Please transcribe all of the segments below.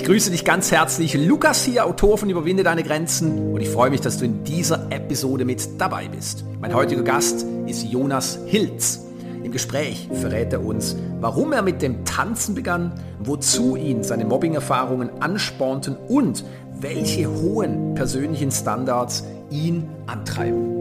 Ich grüße dich ganz herzlich. Lukas hier, Autor von Überwinde deine Grenzen. Und ich freue mich, dass du in dieser Episode mit dabei bist. Mein heutiger Gast ist Jonas Hilz. Im Gespräch verrät er uns, warum er mit dem Tanzen begann, wozu ihn seine Mobbing-Erfahrungen anspornten und welche hohen persönlichen Standards ihn antreiben.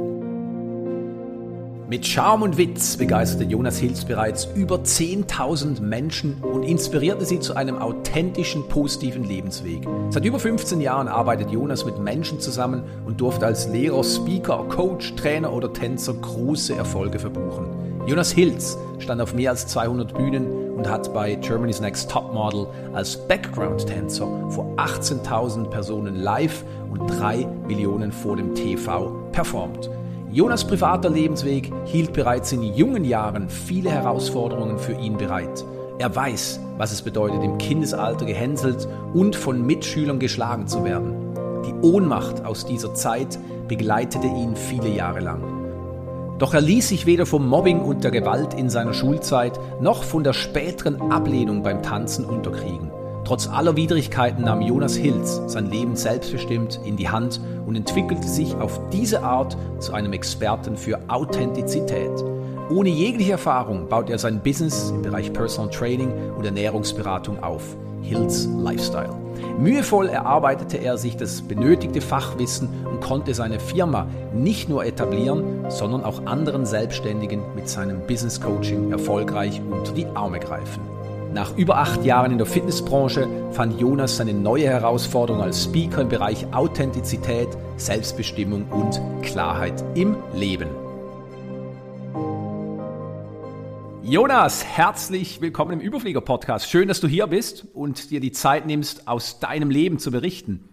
Mit Charme und Witz begeisterte Jonas Hills bereits über 10.000 Menschen und inspirierte sie zu einem authentischen, positiven Lebensweg. Seit über 15 Jahren arbeitet Jonas mit Menschen zusammen und durfte als Lehrer, Speaker, Coach, Trainer oder Tänzer große Erfolge verbuchen. Jonas Hills stand auf mehr als 200 Bühnen und hat bei Germany's Next Top Model als Background-Tänzer vor 18.000 Personen live und 3 Millionen vor dem TV performt. Jonas privater Lebensweg hielt bereits in jungen Jahren viele Herausforderungen für ihn bereit. Er weiß, was es bedeutet, im Kindesalter gehänselt und von Mitschülern geschlagen zu werden. Die Ohnmacht aus dieser Zeit begleitete ihn viele Jahre lang. Doch er ließ sich weder vom Mobbing und der Gewalt in seiner Schulzeit noch von der späteren Ablehnung beim Tanzen unterkriegen. Trotz aller Widrigkeiten nahm Jonas Hilz sein Leben selbstbestimmt in die Hand und entwickelte sich auf diese Art zu einem Experten für Authentizität. Ohne jegliche Erfahrung baut er sein Business im Bereich Personal Training und Ernährungsberatung auf. Hills Lifestyle. Mühevoll erarbeitete er sich das benötigte Fachwissen und konnte seine Firma nicht nur etablieren, sondern auch anderen Selbstständigen mit seinem Business Coaching erfolgreich unter die Arme greifen. Nach über acht Jahren in der Fitnessbranche fand Jonas seine neue Herausforderung als Speaker im Bereich Authentizität, Selbstbestimmung und Klarheit im Leben. Jonas, herzlich willkommen im Überflieger-Podcast. Schön, dass du hier bist und dir die Zeit nimmst, aus deinem Leben zu berichten.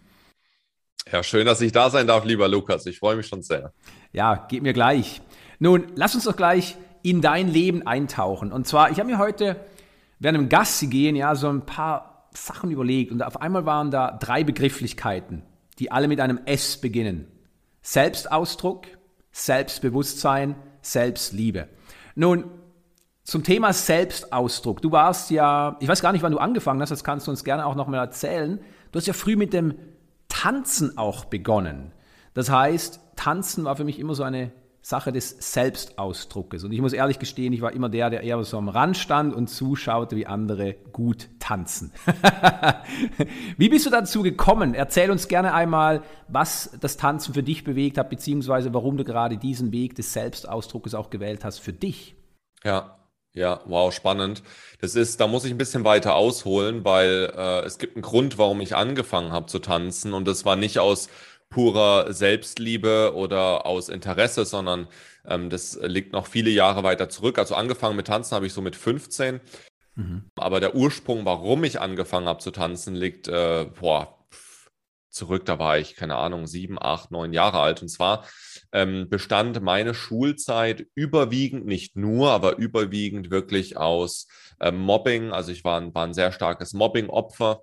Ja, schön, dass ich da sein darf, lieber Lukas. Ich freue mich schon sehr. Ja, geht mir gleich. Nun, lass uns doch gleich in dein Leben eintauchen. Und zwar, ich habe mir heute während dem Gassi gehen ja so ein paar Sachen überlegt und auf einmal waren da drei Begrifflichkeiten, die alle mit einem S beginnen. Selbstausdruck, Selbstbewusstsein, Selbstliebe. Nun, zum Thema Selbstausdruck. Du warst ja, ich weiß gar nicht, wann du angefangen hast, das kannst du uns gerne auch nochmal erzählen. Du hast ja früh mit dem Tanzen auch begonnen. Das heißt, Tanzen war für mich immer so eine Sache des Selbstausdruckes. Und ich muss ehrlich gestehen, ich war immer der, der eher so am Rand stand und zuschaute, wie andere gut tanzen. wie bist du dazu gekommen? Erzähl uns gerne einmal, was das Tanzen für dich bewegt hat, beziehungsweise warum du gerade diesen Weg des Selbstausdruckes auch gewählt hast für dich. Ja, ja, wow, spannend. Das ist, da muss ich ein bisschen weiter ausholen, weil äh, es gibt einen Grund, warum ich angefangen habe zu tanzen. Und das war nicht aus purer Selbstliebe oder aus Interesse, sondern ähm, das liegt noch viele Jahre weiter zurück. Also angefangen mit Tanzen habe ich so mit 15. Mhm. Aber der Ursprung, warum ich angefangen habe zu tanzen, liegt äh, boah, zurück. Da war ich, keine Ahnung, sieben, acht, neun Jahre alt. Und zwar ähm, bestand meine Schulzeit überwiegend, nicht nur, aber überwiegend wirklich aus äh, Mobbing. Also ich war, war ein sehr starkes Mobbing-Opfer.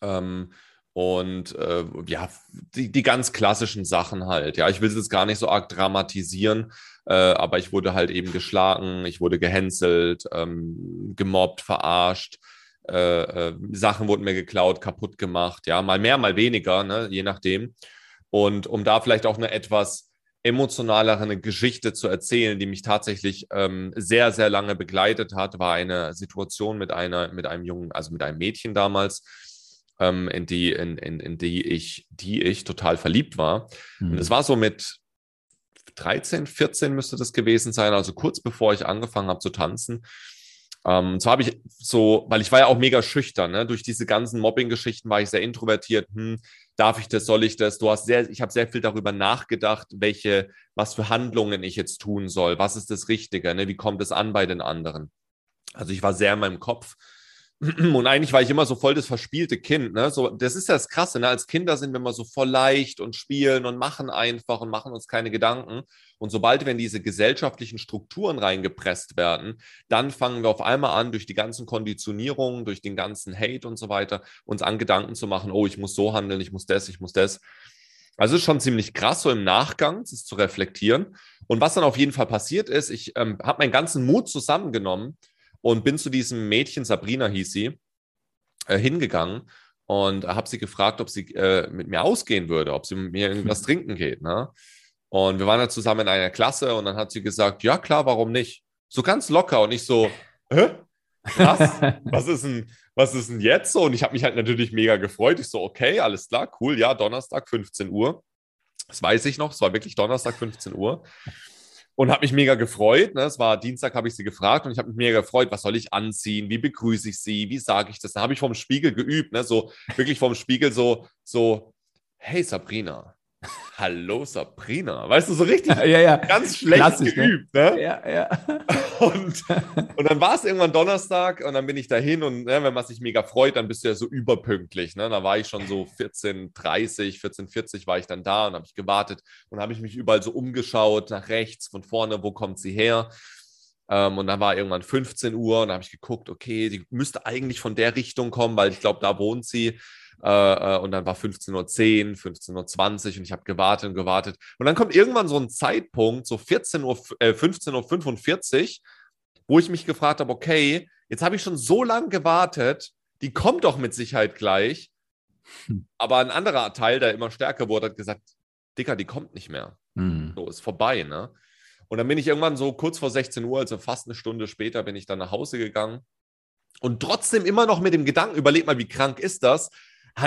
Ähm, und äh, ja, die, die ganz klassischen Sachen halt. Ja, ich will es jetzt gar nicht so arg dramatisieren, äh, aber ich wurde halt eben geschlagen, ich wurde gehänselt, ähm, gemobbt, verarscht. Äh, äh, Sachen wurden mir geklaut, kaputt gemacht, ja, mal mehr, mal weniger, ne, je nachdem. Und um da vielleicht auch eine etwas emotionalere Geschichte zu erzählen, die mich tatsächlich ähm, sehr, sehr lange begleitet hat, war eine Situation mit einer, mit einem Jungen, also mit einem Mädchen damals, ähm, in, die, in, in, in die ich, die ich total verliebt war. Mhm. Und es war so mit 13, 14 müsste das gewesen sein, also kurz bevor ich angefangen habe zu tanzen. Ähm, und zwar habe ich so, weil ich war ja auch mega schüchtern, ne? durch diese ganzen Mobbing-Geschichten war ich sehr introvertiert. Hm, darf ich das, soll ich das? Du hast sehr, ich habe sehr viel darüber nachgedacht, welche, was für Handlungen ich jetzt tun soll. Was ist das Richtige? Ne? Wie kommt es an bei den anderen? Also ich war sehr in meinem Kopf Und eigentlich war ich immer so voll das verspielte Kind. Ne? So, das ist ja das Krasse. Ne? Als Kinder sind wir immer so voll leicht und spielen und machen einfach und machen uns keine Gedanken. Und sobald wir in diese gesellschaftlichen Strukturen reingepresst werden, dann fangen wir auf einmal an, durch die ganzen Konditionierungen, durch den ganzen Hate und so weiter, uns an Gedanken zu machen, oh, ich muss so handeln, ich muss das, ich muss das. Also es ist schon ziemlich krass, so im Nachgang das zu reflektieren. Und was dann auf jeden Fall passiert ist, ich ähm, habe meinen ganzen Mut zusammengenommen und bin zu diesem Mädchen, Sabrina hieß sie, äh, hingegangen und habe sie gefragt, ob sie äh, mit mir ausgehen würde, ob sie mit mir irgendwas trinken geht. Ne? Und wir waren dann zusammen in einer Klasse und dann hat sie gesagt, ja klar, warum nicht? So ganz locker und ich so, hä? Krass, was ist denn, was ist denn jetzt so? Und ich habe mich halt natürlich mega gefreut. Ich so, okay, alles klar, cool, ja, Donnerstag, 15 Uhr. Das weiß ich noch, es war wirklich Donnerstag, 15 Uhr. Und habe mich mega gefreut. Ne? Es war Dienstag, habe ich sie gefragt und ich habe mich mega gefreut, was soll ich anziehen, wie begrüße ich sie, wie sage ich das? Da habe ich vom Spiegel geübt, ne? so wirklich vom Spiegel so, so, hey Sabrina, Hallo Sabrina. Weißt du, so richtig ja, ja. ganz schlecht Klassisch, ne? geübt. Ne? ne? Ja, ja. Und, und dann war es irgendwann Donnerstag und dann bin ich dahin und ne, wenn man sich mega freut, dann bist du ja so überpünktlich. Ne? Da war ich schon so 14.30, 14.40 war ich dann da und habe ich gewartet und habe ich mich überall so umgeschaut, nach rechts, von vorne, wo kommt sie her? Ähm, und dann war irgendwann 15 Uhr und da habe ich geguckt, okay, die müsste eigentlich von der Richtung kommen, weil ich glaube, da wohnt sie. Äh, äh, und dann war 15.10 Uhr, 15.20 Uhr und ich habe gewartet und gewartet. Und dann kommt irgendwann so ein Zeitpunkt, so 14 Uhr, äh, 15.45 Uhr, wo ich mich gefragt habe, okay, jetzt habe ich schon so lange gewartet, die kommt doch mit Sicherheit gleich. Hm. Aber ein anderer Teil, der immer stärker wurde, hat gesagt, Dicker, die kommt nicht mehr. Hm. So, ist vorbei, ne? Und dann bin ich irgendwann so kurz vor 16 Uhr, also fast eine Stunde später, bin ich dann nach Hause gegangen. Und trotzdem immer noch mit dem Gedanken, überleg mal, wie krank ist das,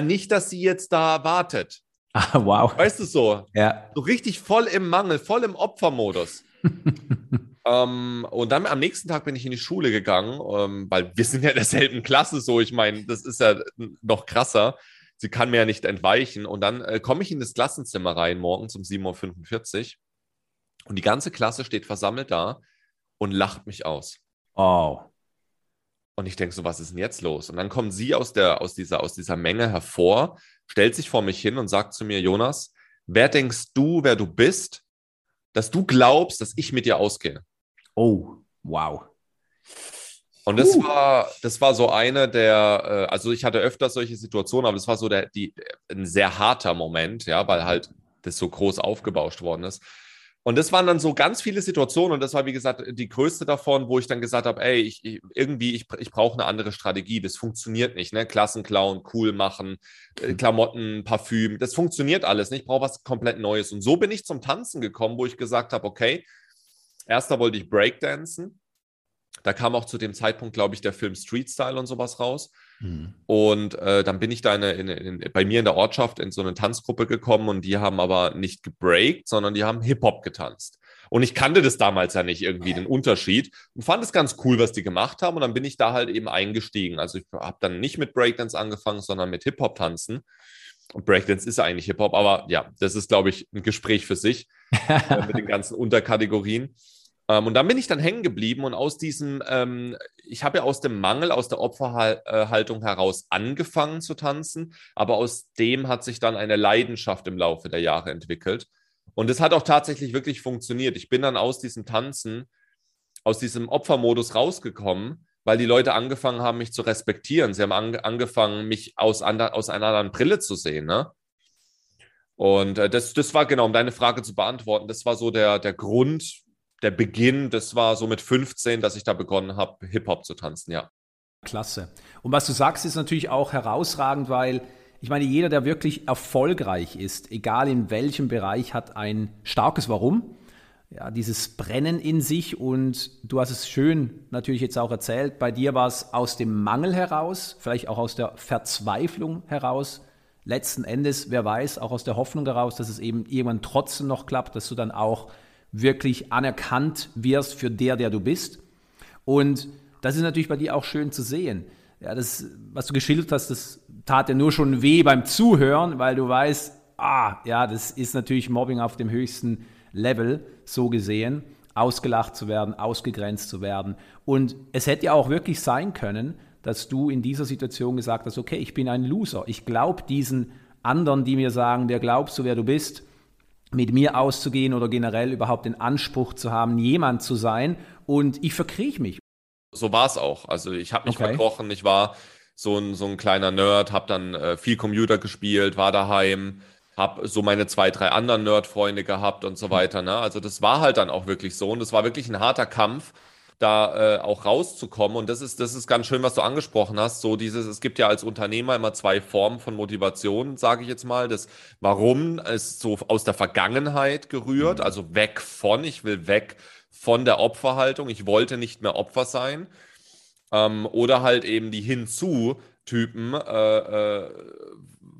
nicht, dass sie jetzt da wartet. Ah, wow. Weißt du so? Ja. So richtig voll im Mangel, voll im Opfermodus. ähm, und dann am nächsten Tag bin ich in die Schule gegangen, ähm, weil wir sind ja in derselben Klasse so. Ich meine, das ist ja noch krasser. Sie kann mir ja nicht entweichen. Und dann äh, komme ich in das Klassenzimmer rein morgens um 7.45 Uhr und die ganze Klasse steht versammelt da und lacht mich aus. Oh. Und ich denke so, was ist denn jetzt los? Und dann kommt sie aus, der, aus, dieser, aus dieser Menge hervor, stellt sich vor mich hin und sagt zu mir, Jonas, wer denkst du, wer du bist, dass du glaubst, dass ich mit dir ausgehe? Oh, wow. Und das uh. war, das war so eine der, äh, also ich hatte öfters solche Situationen, aber das war so der, die, ein sehr harter Moment, ja, weil halt das so groß aufgebauscht worden ist. Und das waren dann so ganz viele Situationen und das war, wie gesagt, die größte davon, wo ich dann gesagt habe, ey, ich, ich irgendwie, ich, ich brauche eine andere Strategie. Das funktioniert nicht, ne? Klassenclown, cool machen, äh, mhm. Klamotten, Parfüm, das funktioniert alles nicht. Ich brauche was komplett Neues. Und so bin ich zum Tanzen gekommen, wo ich gesagt habe, okay, erster wollte ich Breakdancen. Da kam auch zu dem Zeitpunkt, glaube ich, der Film Street Style und sowas raus. Mhm. Und äh, dann bin ich da in, in, in, bei mir in der Ortschaft in so eine Tanzgruppe gekommen und die haben aber nicht gebreakt, sondern die haben Hip-Hop getanzt. Und ich kannte das damals ja nicht irgendwie, den Unterschied. Und fand es ganz cool, was die gemacht haben. Und dann bin ich da halt eben eingestiegen. Also ich habe dann nicht mit Breakdance angefangen, sondern mit Hip-Hop tanzen. Und Breakdance ist ja eigentlich Hip-Hop, aber ja, das ist, glaube ich, ein Gespräch für sich äh, mit den ganzen Unterkategorien. Ähm, und dann bin ich dann hängen geblieben und aus diesem, ähm, ich habe ja aus dem Mangel, aus der Opferhaltung heraus angefangen zu tanzen, aber aus dem hat sich dann eine Leidenschaft im Laufe der Jahre entwickelt. Und es hat auch tatsächlich wirklich funktioniert. Ich bin dann aus diesem Tanzen, aus diesem Opfermodus rausgekommen, weil die Leute angefangen haben, mich zu respektieren. Sie haben an, angefangen, mich aus, ander, aus einer anderen Brille zu sehen. Ne? Und äh, das, das war genau, um deine Frage zu beantworten, das war so der, der Grund, der Beginn, das war so mit 15, dass ich da begonnen habe, Hip-Hop zu tanzen, ja. Klasse. Und was du sagst, ist natürlich auch herausragend, weil ich meine, jeder, der wirklich erfolgreich ist, egal in welchem Bereich, hat ein starkes Warum. Ja, dieses Brennen in sich und du hast es schön natürlich jetzt auch erzählt, bei dir war es aus dem Mangel heraus, vielleicht auch aus der Verzweiflung heraus, letzten Endes, wer weiß, auch aus der Hoffnung heraus, dass es eben irgendwann trotzdem noch klappt, dass du dann auch wirklich anerkannt wirst für der, der du bist. Und das ist natürlich bei dir auch schön zu sehen. Ja, das, was du geschildert hast, das tat dir nur schon weh beim Zuhören, weil du weißt, ah, ja, das ist natürlich Mobbing auf dem höchsten Level, so gesehen, ausgelacht zu werden, ausgegrenzt zu werden. Und es hätte ja auch wirklich sein können, dass du in dieser Situation gesagt hast, okay, ich bin ein Loser. Ich glaube diesen anderen, die mir sagen, der glaubst du, wer du bist, mit mir auszugehen oder generell überhaupt den Anspruch zu haben, jemand zu sein. Und ich verkriech mich. So war es auch. Also ich habe mich okay. verkrochen. Ich war so ein, so ein kleiner Nerd, habe dann äh, viel Computer gespielt, war daheim, habe so meine zwei, drei anderen Nerd-Freunde gehabt und so weiter. Ne? Also das war halt dann auch wirklich so. Und das war wirklich ein harter Kampf. Da äh, auch rauszukommen. Und das ist, das ist ganz schön, was du angesprochen hast. So dieses, es gibt ja als Unternehmer immer zwei Formen von Motivation, sage ich jetzt mal. Das Warum ist so aus der Vergangenheit gerührt, mhm. also weg von, ich will weg von der Opferhaltung, ich wollte nicht mehr Opfer sein. Ähm, oder halt eben die Hinzu-Typen, äh, äh,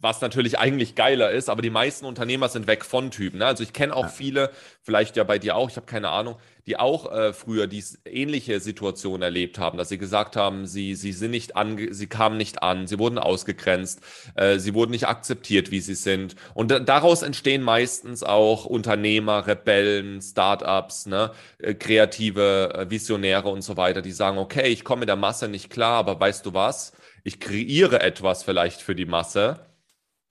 was natürlich eigentlich geiler ist, aber die meisten Unternehmer sind weg von Typen. Ne? Also ich kenne auch ja. viele, vielleicht ja bei dir auch, ich habe keine Ahnung, die auch äh, früher die ähnliche Situation erlebt haben, dass sie gesagt haben, sie, sie sind nicht an, sie kamen nicht an, sie wurden ausgegrenzt, äh, sie wurden nicht akzeptiert, wie sie sind. Und daraus entstehen meistens auch Unternehmer, Rebellen, Startups, ne? Äh, kreative äh, Visionäre und so weiter, die sagen, okay, ich komme mit der Masse nicht klar, aber weißt du was? Ich kreiere etwas vielleicht für die Masse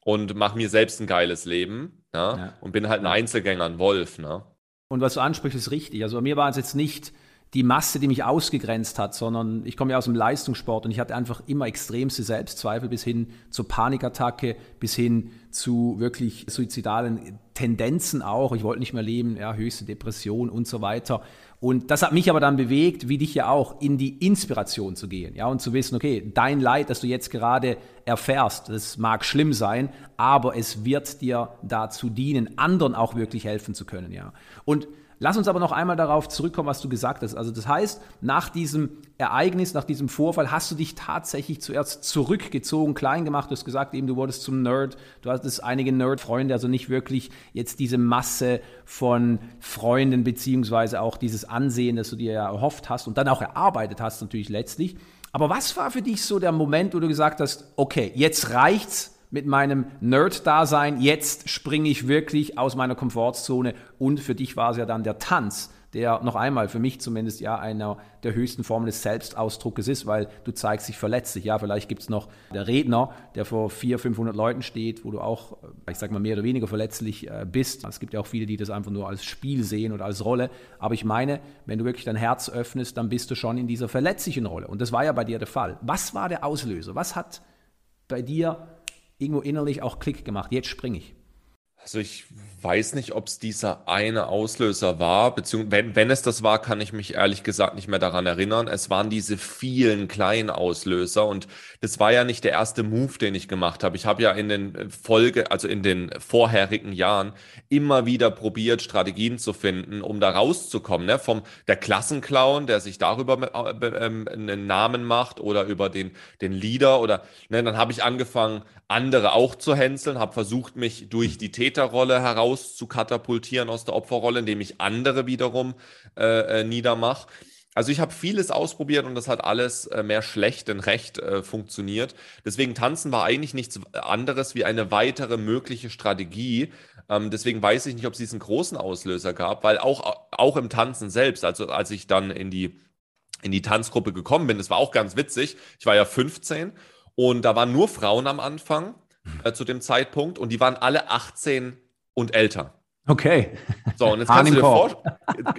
und mache mir selbst ein geiles Leben ne? ja. und bin halt ein Einzelgänger, ein Wolf. Ne? Und was du ansprichst, ist richtig. Also bei mir war es jetzt nicht die Masse, die mich ausgegrenzt hat, sondern ich komme ja aus dem Leistungssport und ich hatte einfach immer extremste Selbstzweifel bis hin zur Panikattacke, bis hin zu wirklich suizidalen Tendenzen auch. Ich wollte nicht mehr leben, ja, höchste Depression und so weiter. Und das hat mich aber dann bewegt, wie dich ja auch, in die Inspiration zu gehen, ja, und zu wissen, okay, dein Leid, das du jetzt gerade erfährst, das mag schlimm sein, aber es wird dir dazu dienen, anderen auch wirklich helfen zu können, ja. Und Lass uns aber noch einmal darauf zurückkommen, was du gesagt hast. Also das heißt, nach diesem Ereignis, nach diesem Vorfall hast du dich tatsächlich zuerst zurückgezogen, klein gemacht. Du hast gesagt, eben du wurdest zum Nerd. Du hattest einige Nerd-Freunde, also nicht wirklich jetzt diese Masse von Freunden beziehungsweise auch dieses Ansehen, das du dir ja erhofft hast und dann auch erarbeitet hast natürlich letztlich. Aber was war für dich so der Moment, wo du gesagt hast, okay, jetzt reicht's, mit meinem Nerd-Dasein, jetzt springe ich wirklich aus meiner Komfortzone und für dich war es ja dann der Tanz, der noch einmal für mich zumindest ja einer der höchsten Formen des Selbstausdruckes ist, weil du zeigst dich verletzlich. Ja, vielleicht gibt es noch der Redner, der vor 400, 500 Leuten steht, wo du auch, ich sag mal, mehr oder weniger verletzlich äh, bist. Es gibt ja auch viele, die das einfach nur als Spiel sehen oder als Rolle. Aber ich meine, wenn du wirklich dein Herz öffnest, dann bist du schon in dieser verletzlichen Rolle. Und das war ja bei dir der Fall. Was war der Auslöser? Was hat bei dir irgendwo innerlich auch Klick gemacht. Jetzt springe ich. Also ich weiß nicht, ob es dieser eine Auslöser war, beziehungsweise wenn, wenn es das war, kann ich mich ehrlich gesagt nicht mehr daran erinnern. Es waren diese vielen kleinen Auslöser und das war ja nicht der erste Move, den ich gemacht habe. Ich habe ja in den Folge, also in den vorherigen Jahren immer wieder probiert, Strategien zu finden, um da rauszukommen. Ne? Vom der Klassenclown, der sich darüber äh, ähm, einen Namen macht oder über den, den Leader oder ne, dann habe ich angefangen, andere auch zu hänseln, habe versucht, mich durch die Täterrolle heraus zu katapultieren aus der Opferrolle, indem ich andere wiederum äh, äh, niedermache. Also ich habe vieles ausprobiert und das hat alles äh, mehr schlecht denn recht äh, funktioniert. Deswegen tanzen war eigentlich nichts anderes wie eine weitere mögliche Strategie. Ähm, deswegen weiß ich nicht, ob es diesen großen Auslöser gab, weil auch, auch im Tanzen selbst, also als ich dann in die, in die Tanzgruppe gekommen bin, das war auch ganz witzig. Ich war ja 15 und da waren nur Frauen am Anfang äh, zu dem Zeitpunkt und die waren alle 18 und älter. Okay. So, und jetzt, kannst du dir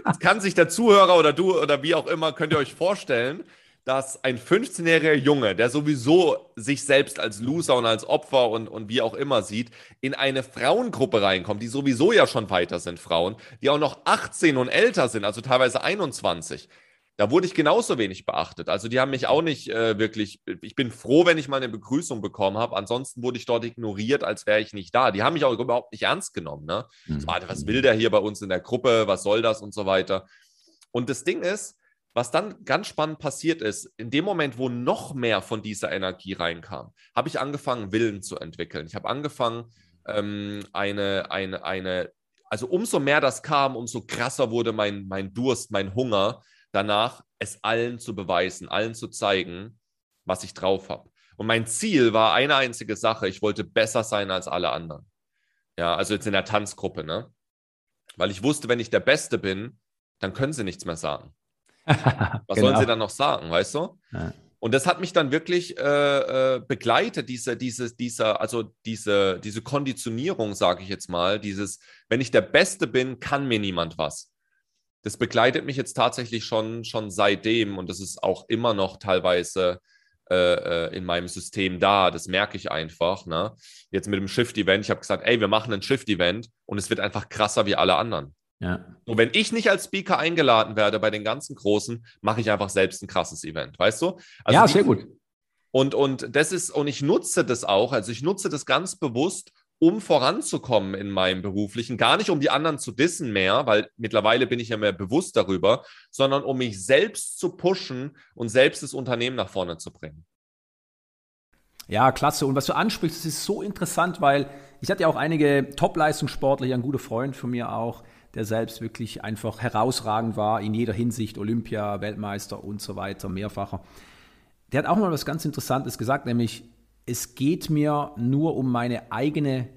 jetzt kann sich der Zuhörer oder du oder wie auch immer, könnt ihr euch vorstellen, dass ein 15-jähriger Junge, der sowieso sich selbst als Loser und als Opfer und, und wie auch immer sieht, in eine Frauengruppe reinkommt, die sowieso ja schon weiter sind, Frauen, die auch noch 18 und älter sind, also teilweise 21 da wurde ich genauso wenig beachtet. Also die haben mich auch nicht äh, wirklich, ich bin froh, wenn ich mal eine Begrüßung bekommen habe. Ansonsten wurde ich dort ignoriert, als wäre ich nicht da. Die haben mich auch überhaupt nicht ernst genommen. Ne? Mhm. So, was will der hier bei uns in der Gruppe? Was soll das und so weiter. Und das Ding ist, was dann ganz spannend passiert ist, in dem Moment, wo noch mehr von dieser Energie reinkam, habe ich angefangen, Willen zu entwickeln. Ich habe angefangen, ähm, eine, eine, eine, also umso mehr das kam, umso krasser wurde mein, mein Durst, mein Hunger, danach, es allen zu beweisen, allen zu zeigen, was ich drauf habe. Und mein Ziel war eine einzige Sache, ich wollte besser sein als alle anderen. Ja, also jetzt in der Tanzgruppe, ne? Weil ich wusste, wenn ich der Beste bin, dann können sie nichts mehr sagen. Was genau. sollen sie dann noch sagen, weißt du? Ja. Und das hat mich dann wirklich äh, äh, begleitet, diese, diese, dieser, also diese, diese Konditionierung, sage ich jetzt mal, dieses, wenn ich der Beste bin, kann mir niemand was das begleitet mich jetzt tatsächlich schon, schon seitdem und das ist auch immer noch teilweise äh, äh, in meinem System da. Das merke ich einfach. Ne? Jetzt mit dem Shift-Event, ich habe gesagt, ey, wir machen ein Shift-Event und es wird einfach krasser wie alle anderen. Ja. Und wenn ich nicht als Speaker eingeladen werde bei den ganzen Großen, mache ich einfach selbst ein krasses Event, weißt du? Also ja, sehr gut. Und, und das ist, und ich nutze das auch, also ich nutze das ganz bewusst, um voranzukommen in meinem beruflichen, gar nicht um die anderen zu dissen mehr, weil mittlerweile bin ich ja mehr bewusst darüber, sondern um mich selbst zu pushen und selbst das Unternehmen nach vorne zu bringen. Ja, klasse. Und was du ansprichst, das ist so interessant, weil ich hatte ja auch einige Top-Leistungssportler, ein guter Freund von mir auch, der selbst wirklich einfach herausragend war in jeder Hinsicht, Olympia, Weltmeister und so weiter, mehrfacher. Der hat auch mal was ganz Interessantes gesagt, nämlich es geht mir nur um meine eigene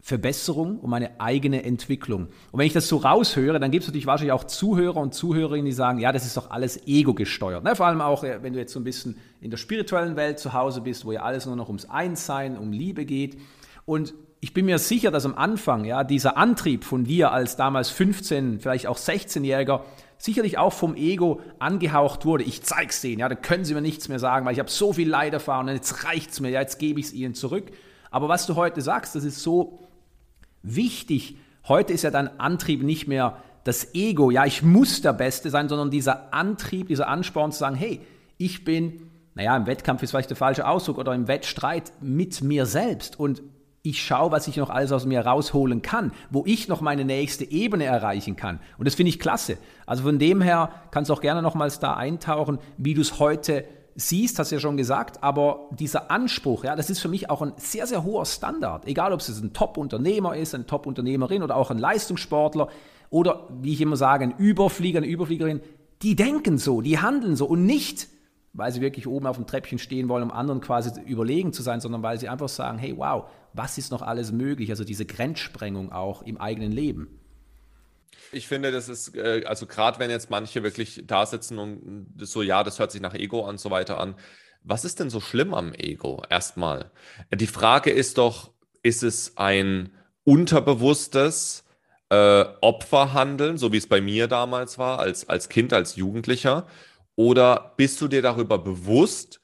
Verbesserung, um meine eigene Entwicklung. Und wenn ich das so raushöre, dann gibt es natürlich wahrscheinlich auch Zuhörer und Zuhörerinnen, die sagen, ja, das ist doch alles ego-gesteuert. Ne? Vor allem auch, äh, wenn du jetzt so ein bisschen in der spirituellen Welt zu Hause bist, wo ja alles nur noch ums Einssein, um Liebe geht. Und ich bin mir sicher, dass am Anfang ja dieser Antrieb von dir als damals 15, vielleicht auch 16-Jähriger sicherlich auch vom Ego angehaucht wurde. Ich zeig's denen, ja, da können sie mir nichts mehr sagen, weil ich habe so viel Leid erfahren und jetzt reicht's mir, ja, jetzt gebe ich es ihnen zurück. Aber was du heute sagst, das ist so wichtig. Heute ist ja dein Antrieb nicht mehr das Ego, ja, ich muss der Beste sein, sondern dieser Antrieb, dieser Ansporn zu sagen, hey, ich bin, naja, im Wettkampf ist vielleicht der falsche Ausdruck oder im Wettstreit mit mir selbst und ich schaue, was ich noch alles aus mir rausholen kann, wo ich noch meine nächste Ebene erreichen kann. Und das finde ich klasse. Also von dem her kannst du auch gerne nochmals da eintauchen, wie du es heute siehst, hast du ja schon gesagt, aber dieser Anspruch, ja, das ist für mich auch ein sehr, sehr hoher Standard. Egal, ob es ein Top-Unternehmer ist, eine Top-Unternehmerin oder auch ein Leistungssportler oder, wie ich immer sage, ein Überflieger, eine Überfliegerin, die denken so, die handeln so und nicht, weil sie wirklich oben auf dem Treppchen stehen wollen, um anderen quasi überlegen zu sein, sondern weil sie einfach sagen, hey, wow, was ist noch alles möglich? Also diese Grenzsprengung auch im eigenen Leben. Ich finde, das ist, äh, also gerade wenn jetzt manche wirklich da sitzen und so, ja, das hört sich nach Ego und so weiter an. Was ist denn so schlimm am Ego? Erstmal. Die Frage ist doch, ist es ein unterbewusstes äh, Opferhandeln, so wie es bei mir damals war, als, als Kind, als Jugendlicher? Oder bist du dir darüber bewusst,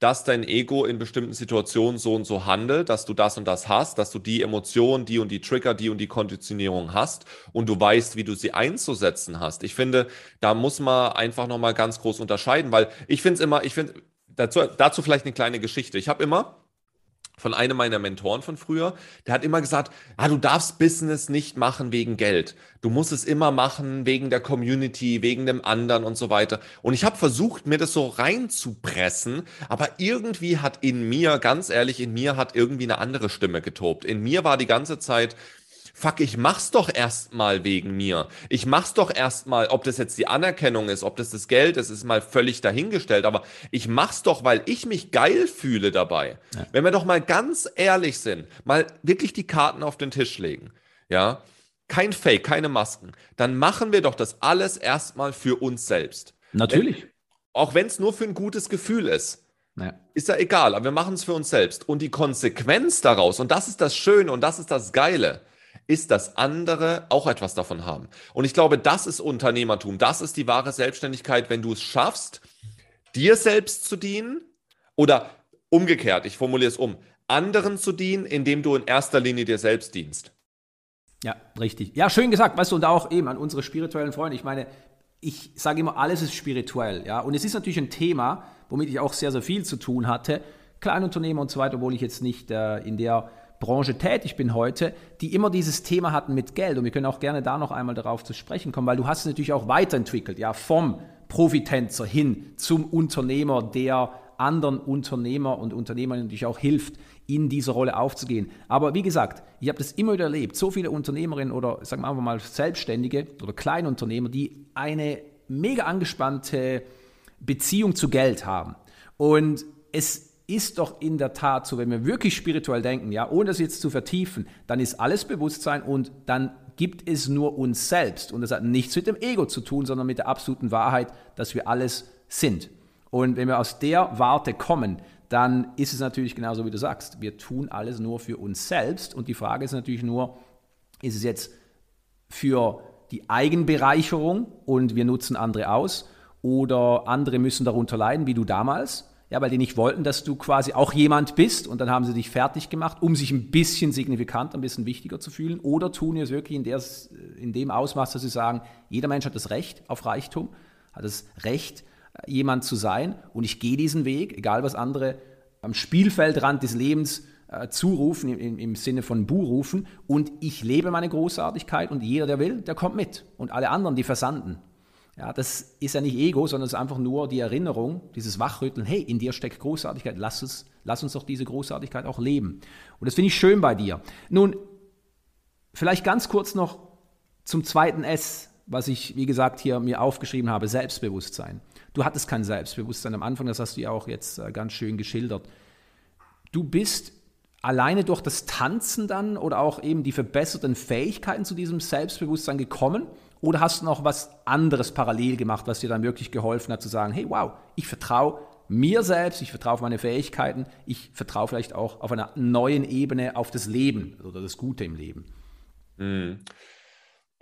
dass dein Ego in bestimmten Situationen so und so handelt, dass du das und das hast, dass du die Emotionen, die und die Trigger, die und die Konditionierung hast und du weißt, wie du sie einzusetzen hast. Ich finde, da muss man einfach nochmal ganz groß unterscheiden, weil ich finde es immer, ich finde, dazu, dazu vielleicht eine kleine Geschichte. Ich habe immer von einem meiner Mentoren von früher, der hat immer gesagt, ah, du darfst Business nicht machen wegen Geld. Du musst es immer machen wegen der Community, wegen dem anderen und so weiter. Und ich habe versucht, mir das so reinzupressen, aber irgendwie hat in mir, ganz ehrlich, in mir hat irgendwie eine andere Stimme getobt. In mir war die ganze Zeit, fuck, ich mach's doch erstmal wegen mir. Ich mach's doch erstmal, ob das jetzt die Anerkennung ist, ob das das Geld ist, ist mal völlig dahingestellt, aber ich mach's doch, weil ich mich geil fühle dabei. Ja. Wenn wir doch mal ganz ehrlich sind, mal wirklich die Karten auf den Tisch legen, ja, kein Fake, keine Masken, dann machen wir doch das alles erstmal für uns selbst. Natürlich. Wenn, auch wenn es nur für ein gutes Gefühl ist. Ja. Ist ja egal, aber wir machen es für uns selbst. Und die Konsequenz daraus, und das ist das Schöne und das ist das Geile, ist, dass andere auch etwas davon haben. Und ich glaube, das ist Unternehmertum. Das ist die wahre Selbstständigkeit, wenn du es schaffst, dir selbst zu dienen oder umgekehrt, ich formuliere es um, anderen zu dienen, indem du in erster Linie dir selbst dienst. Ja, richtig. Ja, schön gesagt, weißt du, und auch eben an unsere spirituellen Freunde. Ich meine, ich sage immer, alles ist spirituell, ja. Und es ist natürlich ein Thema, womit ich auch sehr, sehr viel zu tun hatte. Kleinunternehmer und so weiter, obwohl ich jetzt nicht äh, in der Branche tätig bin heute, die immer dieses Thema hatten mit Geld. Und wir können auch gerne da noch einmal darauf zu sprechen kommen, weil du hast es natürlich auch weiterentwickelt, ja, vom Profitänzer hin zum Unternehmer, der anderen Unternehmer und Unternehmern natürlich auch hilft, in dieser Rolle aufzugehen. Aber wie gesagt, ich habe das immer wieder erlebt, so viele Unternehmerinnen oder sagen wir einfach mal Selbstständige oder Kleinunternehmer, die eine mega angespannte Beziehung zu Geld haben. Und es ist doch in der Tat so, wenn wir wirklich spirituell denken, ja, ohne das jetzt zu vertiefen, dann ist alles Bewusstsein und dann gibt es nur uns selbst. Und das hat nichts mit dem Ego zu tun, sondern mit der absoluten Wahrheit, dass wir alles sind. Und wenn wir aus der Warte kommen, dann ist es natürlich genauso, wie du sagst. Wir tun alles nur für uns selbst. Und die Frage ist natürlich nur, ist es jetzt für die Eigenbereicherung und wir nutzen andere aus oder andere müssen darunter leiden, wie du damals? Ja, weil die nicht wollten, dass du quasi auch jemand bist und dann haben sie dich fertig gemacht, um sich ein bisschen signifikanter, ein bisschen wichtiger zu fühlen. Oder tun es wirklich in, der, in dem Ausmaß, dass sie sagen, jeder Mensch hat das Recht auf Reichtum, hat das Recht, jemand zu sein und ich gehe diesen Weg, egal was andere am Spielfeldrand des Lebens äh, zurufen, im, im, Sinne von Bu rufen und ich lebe meine Großartigkeit und jeder, der will, der kommt mit und alle anderen, die versanden. Ja, das ist ja nicht Ego, sondern es ist einfach nur die Erinnerung, dieses Wachrütteln, hey, in dir steckt Großartigkeit, lass, es, lass uns doch diese Großartigkeit auch leben. Und das finde ich schön bei dir. Nun, vielleicht ganz kurz noch zum zweiten S, was ich, wie gesagt, hier mir aufgeschrieben habe, Selbstbewusstsein. Du hattest kein Selbstbewusstsein am Anfang, das hast du ja auch jetzt äh, ganz schön geschildert. Du bist alleine durch das Tanzen dann oder auch eben die verbesserten Fähigkeiten zu diesem Selbstbewusstsein gekommen? Oder hast du noch was anderes parallel gemacht, was dir dann wirklich geholfen hat zu sagen, hey, wow, ich vertraue mir selbst, ich vertraue auf meine Fähigkeiten, ich vertraue vielleicht auch auf einer neuen Ebene auf das Leben oder das Gute im Leben? Mhm.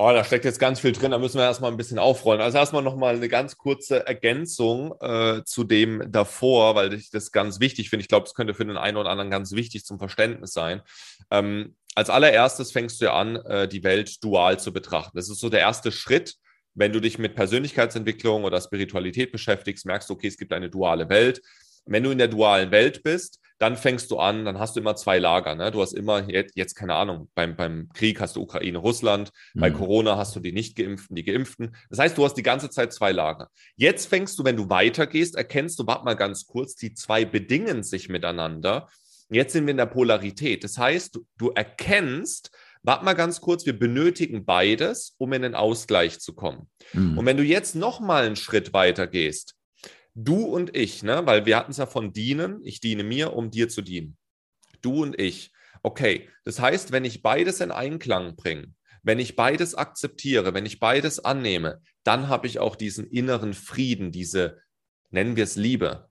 Oh, da steckt jetzt ganz viel drin, da müssen wir erstmal ein bisschen aufrollen. Also erstmal nochmal eine ganz kurze Ergänzung äh, zu dem davor, weil ich das ganz wichtig finde. Ich glaube, es könnte für den einen oder anderen ganz wichtig zum Verständnis sein. Ähm, als allererstes fängst du ja an, äh, die Welt dual zu betrachten. Das ist so der erste Schritt. Wenn du dich mit Persönlichkeitsentwicklung oder Spiritualität beschäftigst, merkst du, okay, es gibt eine duale Welt. Wenn du in der dualen Welt bist, dann fängst du an, dann hast du immer zwei Lager. Ne? Du hast immer, jetzt, jetzt keine Ahnung, beim, beim Krieg hast du Ukraine, Russland, mhm. bei Corona hast du die Nicht-Geimpften, die Geimpften. Das heißt, du hast die ganze Zeit zwei Lager. Jetzt fängst du, wenn du weitergehst, erkennst du, warte mal ganz kurz, die zwei bedingen sich miteinander. Jetzt sind wir in der Polarität. Das heißt, du, du erkennst, warte mal ganz kurz, wir benötigen beides, um in den Ausgleich zu kommen. Mhm. Und wenn du jetzt noch mal einen Schritt weiter gehst, du und ich, ne? weil wir hatten es ja von dienen, ich diene mir, um dir zu dienen. Du und ich. Okay, das heißt, wenn ich beides in Einklang bringe, wenn ich beides akzeptiere, wenn ich beides annehme, dann habe ich auch diesen inneren Frieden, diese, nennen wir es Liebe.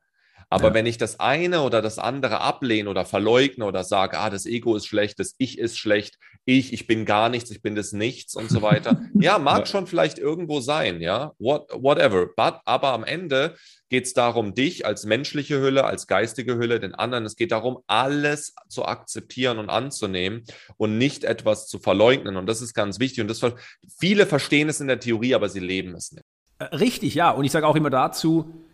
Aber ja. wenn ich das eine oder das andere ablehne oder verleugne oder sage, ah, das Ego ist schlecht, das Ich ist schlecht, ich, ich bin gar nichts, ich bin das Nichts und so weiter. ja, mag schon vielleicht irgendwo sein, ja, What, whatever. But, aber am Ende geht es darum, dich als menschliche Hülle, als geistige Hülle, den anderen, es geht darum, alles zu akzeptieren und anzunehmen und nicht etwas zu verleugnen. Und das ist ganz wichtig. Und das, viele verstehen es in der Theorie, aber sie leben es nicht. Äh, richtig, ja. Und ich sage auch immer dazu,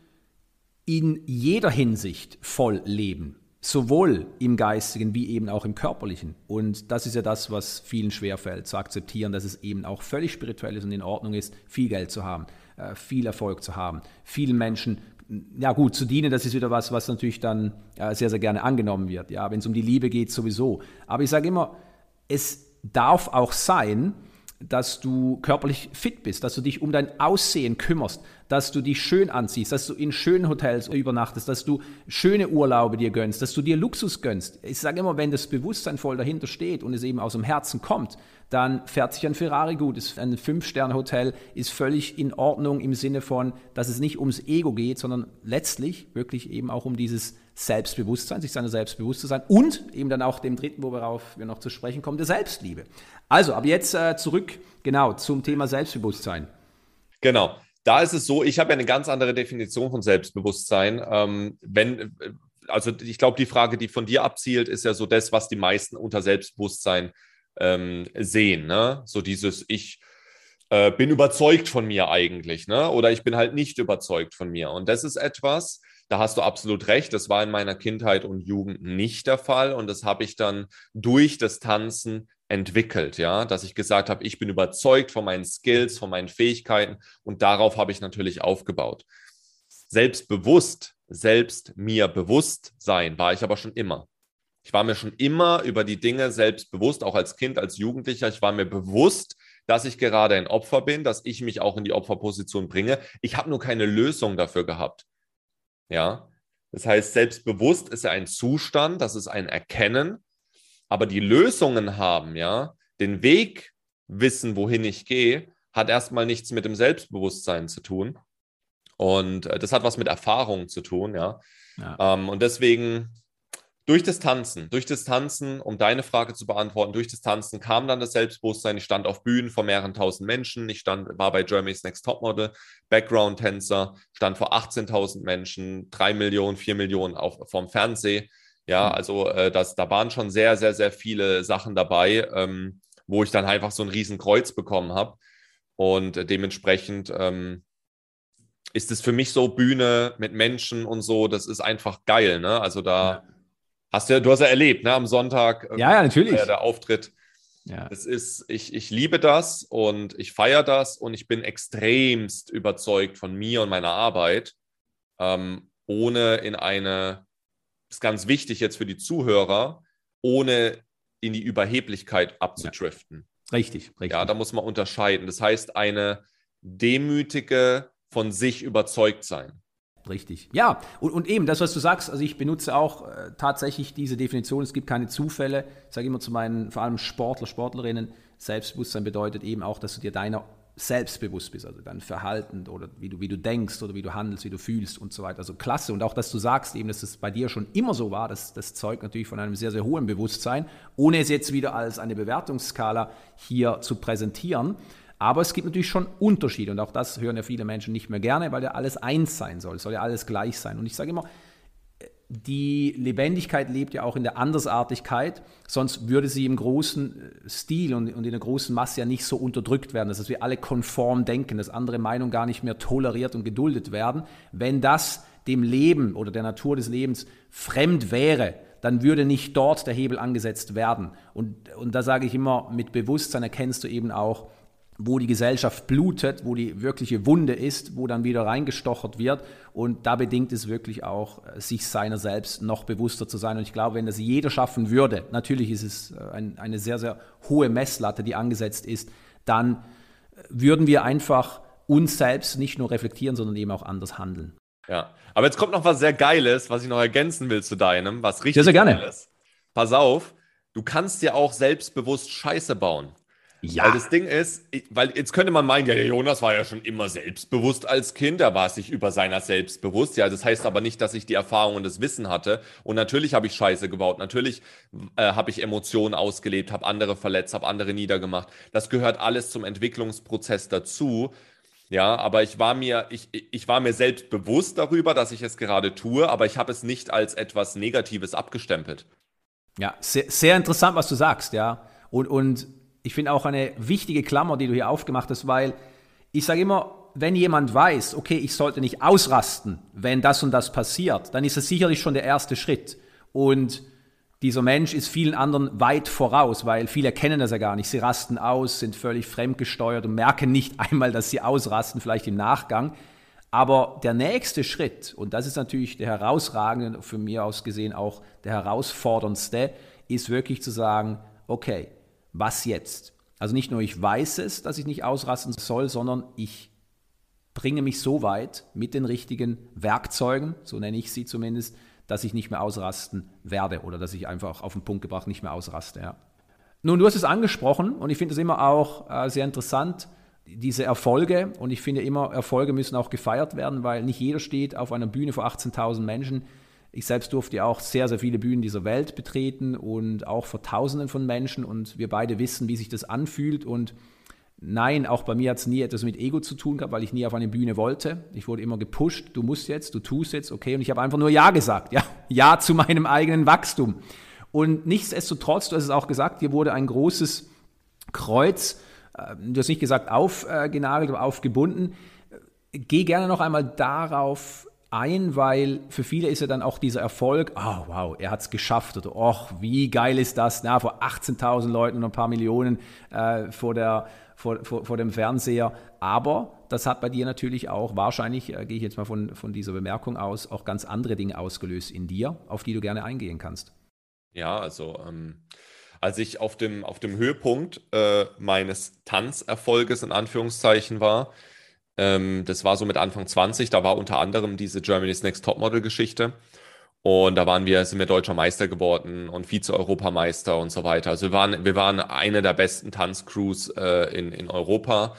in jeder Hinsicht voll leben, sowohl im geistigen wie eben auch im körperlichen. Und das ist ja das, was vielen schwerfällt, zu akzeptieren, dass es eben auch völlig spirituell ist und in Ordnung ist, viel Geld zu haben, äh, viel Erfolg zu haben, vielen Menschen ja gut, zu dienen, das ist wieder was, was natürlich dann äh, sehr, sehr gerne angenommen wird. Ja, wenn es um die Liebe geht, sowieso. Aber ich sage immer, es darf auch sein, dass du körperlich fit bist, dass du dich um dein Aussehen kümmerst, dass du dich schön anziehst, dass du in schönen Hotels übernachtest, dass du schöne Urlaube dir gönnst, dass du dir Luxus gönnst. Ich sage immer, wenn das Bewusstsein voll dahinter steht und es eben aus dem Herzen kommt, dann fährt sich ein Ferrari gut. Ein Fünf-Sterne-Hotel ist völlig in Ordnung im Sinne von, dass es nicht ums Ego geht, sondern letztlich wirklich eben auch um dieses Selbstbewusstsein, sich seiner selbst bewusst zu sein und eben dann auch dem dritten, worauf wir noch zu sprechen kommen, der Selbstliebe. Also, aber jetzt äh, zurück, genau, zum Thema Selbstbewusstsein. Genau. Da ist es so, ich habe ja eine ganz andere Definition von Selbstbewusstsein. Ähm, wenn, also ich glaube, die Frage, die von dir abzielt, ist ja so das, was die meisten unter Selbstbewusstsein ähm, sehen. Ne? So dieses, ich äh, bin überzeugt von mir eigentlich, ne? Oder ich bin halt nicht überzeugt von mir. Und das ist etwas, da hast du absolut recht. Das war in meiner Kindheit und Jugend nicht der Fall. Und das habe ich dann durch das Tanzen entwickelt, ja, dass ich gesagt habe, ich bin überzeugt von meinen Skills, von meinen Fähigkeiten und darauf habe ich natürlich aufgebaut. Selbstbewusst, selbst mir bewusst sein, war ich aber schon immer. Ich war mir schon immer über die Dinge selbst bewusst, auch als Kind, als Jugendlicher. Ich war mir bewusst, dass ich gerade ein Opfer bin, dass ich mich auch in die Opferposition bringe. Ich habe nur keine Lösung dafür gehabt. Ja, das heißt, selbstbewusst ist ja ein Zustand, das ist ein Erkennen, aber die Lösungen haben, ja, den Weg wissen, wohin ich gehe, hat erstmal nichts mit dem Selbstbewusstsein zu tun. Und äh, das hat was mit Erfahrung zu tun, ja. ja. Ähm, und deswegen durch das Tanzen, durch das Tanzen, um deine Frage zu beantworten, durch das Tanzen kam dann das Selbstbewusstsein. Ich stand auf Bühnen vor mehreren tausend Menschen. Ich stand, war bei Germany's Next Topmodel, Background-Tänzer, stand vor 18.000 Menschen, drei Millionen, vier Millionen auf, vom Fernsehen. Ja, mhm. also äh, das, da waren schon sehr, sehr, sehr viele Sachen dabei, ähm, wo ich dann einfach so ein Riesenkreuz bekommen habe. Und äh, dementsprechend ähm, ist es für mich so Bühne mit Menschen und so, das ist einfach geil. Ne? Also da. Ja Hast du, du hast ja erlebt, ne, am Sonntag. Ja, ja, natürlich. Der, der Auftritt. Ja. Es ist, ich, ich liebe das und ich feiere das und ich bin extremst überzeugt von mir und meiner Arbeit, ähm, ohne in eine, das ist ganz wichtig jetzt für die Zuhörer, ohne in die Überheblichkeit abzudriften. Ja. Richtig, richtig. Ja, da muss man unterscheiden. Das heißt, eine demütige, von sich überzeugt sein. Richtig. Ja, und, und eben das, was du sagst, also ich benutze auch äh, tatsächlich diese Definition, es gibt keine Zufälle. Ich sage immer zu meinen, vor allem Sportler, Sportlerinnen, Selbstbewusstsein bedeutet eben auch, dass du dir deiner selbstbewusst bist, also dein Verhalten oder wie du, wie du denkst oder wie du handelst, wie du fühlst und so weiter. Also klasse. Und auch, dass du sagst eben, dass es bei dir schon immer so war, das, das zeugt natürlich von einem sehr, sehr hohen Bewusstsein, ohne es jetzt wieder als eine Bewertungsskala hier zu präsentieren. Aber es gibt natürlich schon Unterschiede und auch das hören ja viele Menschen nicht mehr gerne, weil ja alles eins sein soll, es soll ja alles gleich sein. Und ich sage immer, die Lebendigkeit lebt ja auch in der Andersartigkeit, sonst würde sie im großen äh, Stil und, in der großen Masse ja nicht so unterdrückt werden, dass wir alle konform denken, dass andere Meinungen gar nicht mehr toleriert und geduldet werden. Wenn das dem Leben oder der Natur des Lebens fremd wäre, dann würde nicht dort der Hebel angesetzt werden. Und, und da sage ich immer, mit Bewusstsein erkennst du eben auch, wo die Gesellschaft blutet, wo die wirkliche Wunde ist, wo dann wieder reingestochert wird. Und da bedingt es wirklich auch, äh, sich seiner selbst noch bewusster zu sein. Und ich glaube, wenn das jeder schaffen würde, natürlich ist es äh, ein, eine sehr, sehr hohe Messlatte, die angesetzt ist, dann äh, würden wir einfach uns selbst nicht nur reflektieren, sondern eben auch anders handeln. Ja, aber jetzt kommt noch was sehr Geiles, was ich noch ergänzen will zu deinem, was richtig sehr, sehr gerne. ist. Pass auf, du kannst dir auch selbstbewusst Scheiße bauen. Ja. Weil das Ding ist, weil jetzt könnte man meinen, ja, der Jonas war ja schon immer selbstbewusst als Kind, er war sich über seiner selbst bewusst. Ja, das heißt aber nicht, dass ich die Erfahrung und das Wissen hatte. Und natürlich habe ich Scheiße gebaut, natürlich äh, habe ich Emotionen ausgelebt, habe andere verletzt, habe andere niedergemacht. Das gehört alles zum Entwicklungsprozess dazu. Ja, aber ich war mir, ich, ich war mir selbst bewusst darüber, dass ich es gerade tue, aber ich habe es nicht als etwas Negatives abgestempelt. Ja, sehr, sehr interessant, was du sagst, ja. Und, und ich finde auch eine wichtige Klammer, die du hier aufgemacht hast, weil ich sage immer, wenn jemand weiß, okay, ich sollte nicht ausrasten, wenn das und das passiert, dann ist das sicherlich schon der erste Schritt. Und dieser Mensch ist vielen anderen weit voraus, weil viele kennen das ja gar nicht. Sie rasten aus, sind völlig fremdgesteuert und merken nicht einmal, dass sie ausrasten, vielleicht im Nachgang. Aber der nächste Schritt, und das ist natürlich der herausragende, für mich aus gesehen auch der herausforderndste, ist wirklich zu sagen, okay, was jetzt? Also nicht nur ich weiß es, dass ich nicht ausrasten soll, sondern ich bringe mich so weit mit den richtigen Werkzeugen, so nenne ich sie zumindest, dass ich nicht mehr ausrasten werde oder dass ich einfach auf den Punkt gebracht nicht mehr ausraste. Ja. Nun, du hast es angesprochen und ich finde es immer auch äh, sehr interessant, diese Erfolge. Und ich finde immer, Erfolge müssen auch gefeiert werden, weil nicht jeder steht auf einer Bühne vor 18.000 Menschen ich selbst durfte ja auch sehr, sehr viele Bühnen dieser Welt betreten und auch vor Tausenden von Menschen und wir beide wissen, wie sich das anfühlt und Nein, auch bei mir hat es nie etwas mit Ego zu tun gehabt, weil ich nie auf eine Bühne wollte. Ich wurde immer gepusht, du musst jetzt, du tust jetzt, okay. Und ich habe einfach nur Ja gesagt, ja, Ja zu meinem eigenen Wachstum. Und nichtsdestotrotz, du hast es auch gesagt, hier wurde ein großes Kreuz, äh, du hast nicht gesagt aufgenagelt, aber aufgebunden. Geh gerne noch einmal darauf ein, weil für viele ist ja dann auch dieser Erfolg, oh wow, er hat es geschafft oder oh, wie geil ist das, na, vor 18.000 Leuten und ein paar Millionen äh, vor, der, vor, vor, vor, dem Fernseher. Aber das hat bei dir natürlich auch wahrscheinlich, äh, gehe ich jetzt mal von, von dieser Bemerkung aus, auch ganz andere Dinge ausgelöst in dir, auf die du gerne eingehen kannst. Ja, also ähm, als ich auf dem, auf dem Höhepunkt äh, meines Tanzerfolges in Anführungszeichen war, ähm, das war so mit Anfang 20. Da war unter anderem diese Germany's Next Topmodel-Geschichte. Und da waren wir, sind wir deutscher Meister geworden und Vize-Europameister und so weiter. Also wir waren, wir waren eine der besten Tanzcrews äh, in, in Europa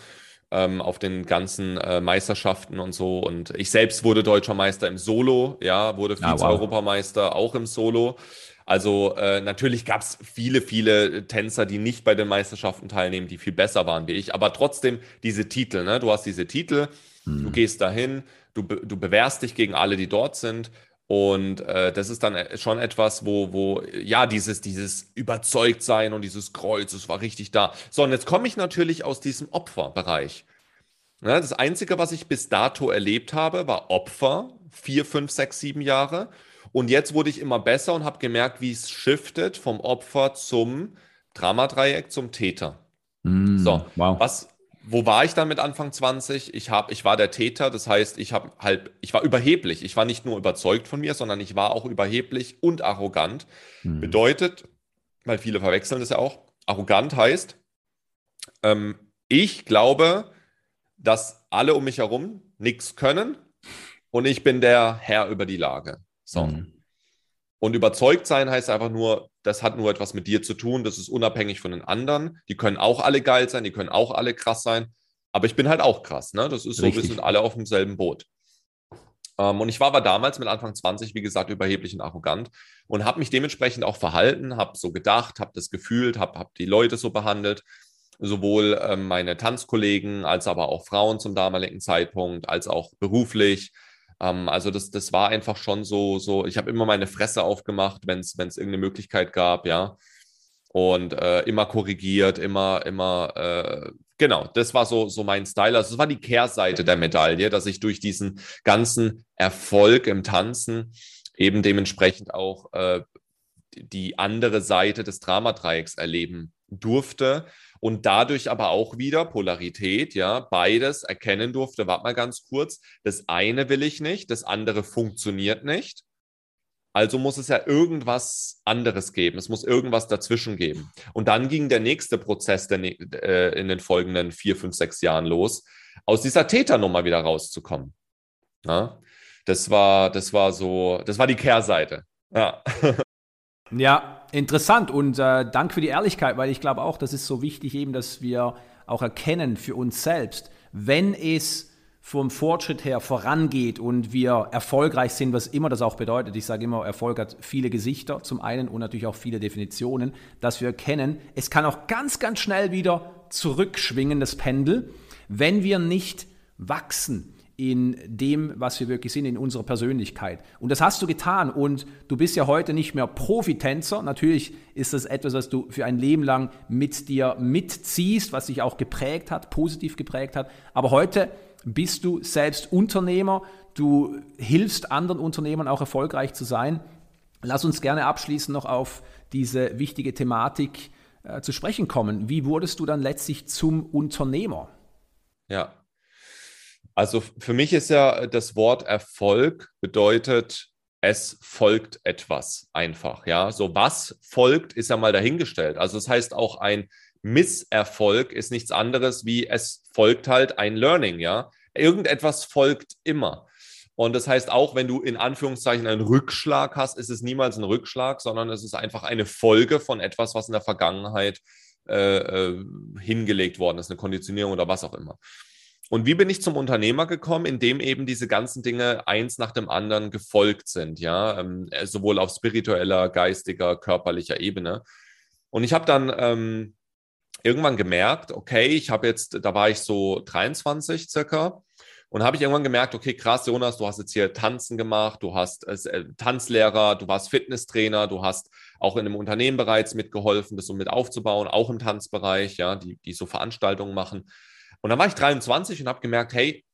ähm, auf den ganzen äh, Meisterschaften und so. Und ich selbst wurde deutscher Meister im Solo, ja, wurde Vize-Europameister ah, wow. auch im Solo. Also äh, natürlich gab es viele, viele Tänzer, die nicht bei den Meisterschaften teilnehmen, die viel besser waren wie ich. Aber trotzdem diese Titel, ne? Du hast diese Titel, hm. du gehst dahin, du, du bewährst dich gegen alle, die dort sind. Und äh, das ist dann äh, schon etwas, wo, wo, ja, dieses, dieses Überzeugtsein und dieses Kreuz, es war richtig da. So, und jetzt komme ich natürlich aus diesem Opferbereich. Ja, das Einzige, was ich bis dato erlebt habe, war Opfer, vier, fünf, sechs, sieben Jahre. Und jetzt wurde ich immer besser und habe gemerkt, wie es shiftet vom Opfer zum Dramadreieck zum Täter. Mm, so, wow. was, wo war ich dann mit Anfang 20? Ich, hab, ich war der Täter, das heißt, ich, hab halt, ich war überheblich. Ich war nicht nur überzeugt von mir, sondern ich war auch überheblich und arrogant. Hm. Bedeutet, weil viele verwechseln das ja auch, arrogant heißt, ähm, ich glaube, dass alle um mich herum nichts können und ich bin der Herr über die Lage. So. Hm. Und überzeugt sein heißt einfach nur, das hat nur etwas mit dir zu tun, das ist unabhängig von den anderen. Die können auch alle geil sein, die können auch alle krass sein, aber ich bin halt auch krass. Ne? Das ist so, Richtig. wir sind alle auf demselben Boot. Ähm, und ich war aber damals mit Anfang 20, wie gesagt, überheblich und arrogant und habe mich dementsprechend auch verhalten, habe so gedacht, habe das gefühlt, habe hab die Leute so behandelt, sowohl ähm, meine Tanzkollegen als aber auch Frauen zum damaligen Zeitpunkt, als auch beruflich. Ähm, also das, das war einfach schon so, so ich habe immer meine Fresse aufgemacht, wenn es irgendeine Möglichkeit gab, ja. Und äh, immer korrigiert, immer, immer, äh, genau, das war so, so mein Style. Also das war die Kehrseite der Medaille, dass ich durch diesen ganzen Erfolg im Tanzen eben dementsprechend auch äh, die andere Seite des Dramadreiecks erleben durfte und dadurch aber auch wieder Polarität, ja, beides erkennen durfte. Warte mal ganz kurz, das eine will ich nicht, das andere funktioniert nicht. Also muss es ja irgendwas anderes geben. Es muss irgendwas dazwischen geben. Und dann ging der nächste Prozess äh, in den folgenden vier, fünf, sechs Jahren los, aus dieser Täternummer wieder rauszukommen. Ja? Das war, das war so, das war die Kehrseite. Ja. Ja, interessant und äh, Dank für die Ehrlichkeit, weil ich glaube auch, das ist so wichtig eben, dass wir auch erkennen für uns selbst, wenn es vom Fortschritt her vorangeht und wir erfolgreich sind, was immer das auch bedeutet. Ich sage immer, Erfolg hat viele Gesichter zum einen und natürlich auch viele Definitionen, dass wir erkennen, es kann auch ganz, ganz schnell wieder zurückschwingen, das Pendel, wenn wir nicht wachsen in dem, was wir wirklich sind, in unserer Persönlichkeit. Und das hast du getan und du bist ja heute nicht mehr Profitänzer. Natürlich ist das etwas, was du für ein Leben lang mit dir mitziehst, was dich auch geprägt hat, positiv geprägt hat. Aber heute bist du selbst Unternehmer, du hilfst anderen Unternehmern auch erfolgreich zu sein. Lass uns gerne abschließend noch auf diese wichtige Thematik äh, zu sprechen kommen. Wie wurdest du dann letztlich zum Unternehmer? Ja, also für mich ist ja das Wort Erfolg bedeutet, es folgt etwas einfach. Ja, so was folgt, ist ja mal dahingestellt. Also das heißt auch ein Misserfolg ist nichts anderes wie es folgt halt ein Learning. Ja, irgendetwas folgt immer. Und das heißt auch, wenn du in Anführungszeichen einen Rückschlag hast, ist es niemals ein Rückschlag, sondern es ist einfach eine Folge von etwas, was in der Vergangenheit äh, äh hingelegt worden ist, eine Konditionierung oder was auch immer. Und wie bin ich zum Unternehmer gekommen, indem eben diese ganzen Dinge eins nach dem anderen gefolgt sind, ja, ähm, äh, sowohl auf spiritueller, geistiger, körperlicher Ebene. Und ich habe dann ähm, irgendwann gemerkt, okay, ich habe jetzt, da war ich so 23 circa, und habe ich irgendwann gemerkt, okay, krass, Jonas, du hast jetzt hier Tanzen gemacht, du hast äh, Tanzlehrer, du warst Fitnesstrainer, du hast auch in einem Unternehmen bereits mitgeholfen, das so mit aufzubauen, auch im Tanzbereich, ja, die, die so Veranstaltungen machen. Und dann war ich 23 und habe gemerkt, hey,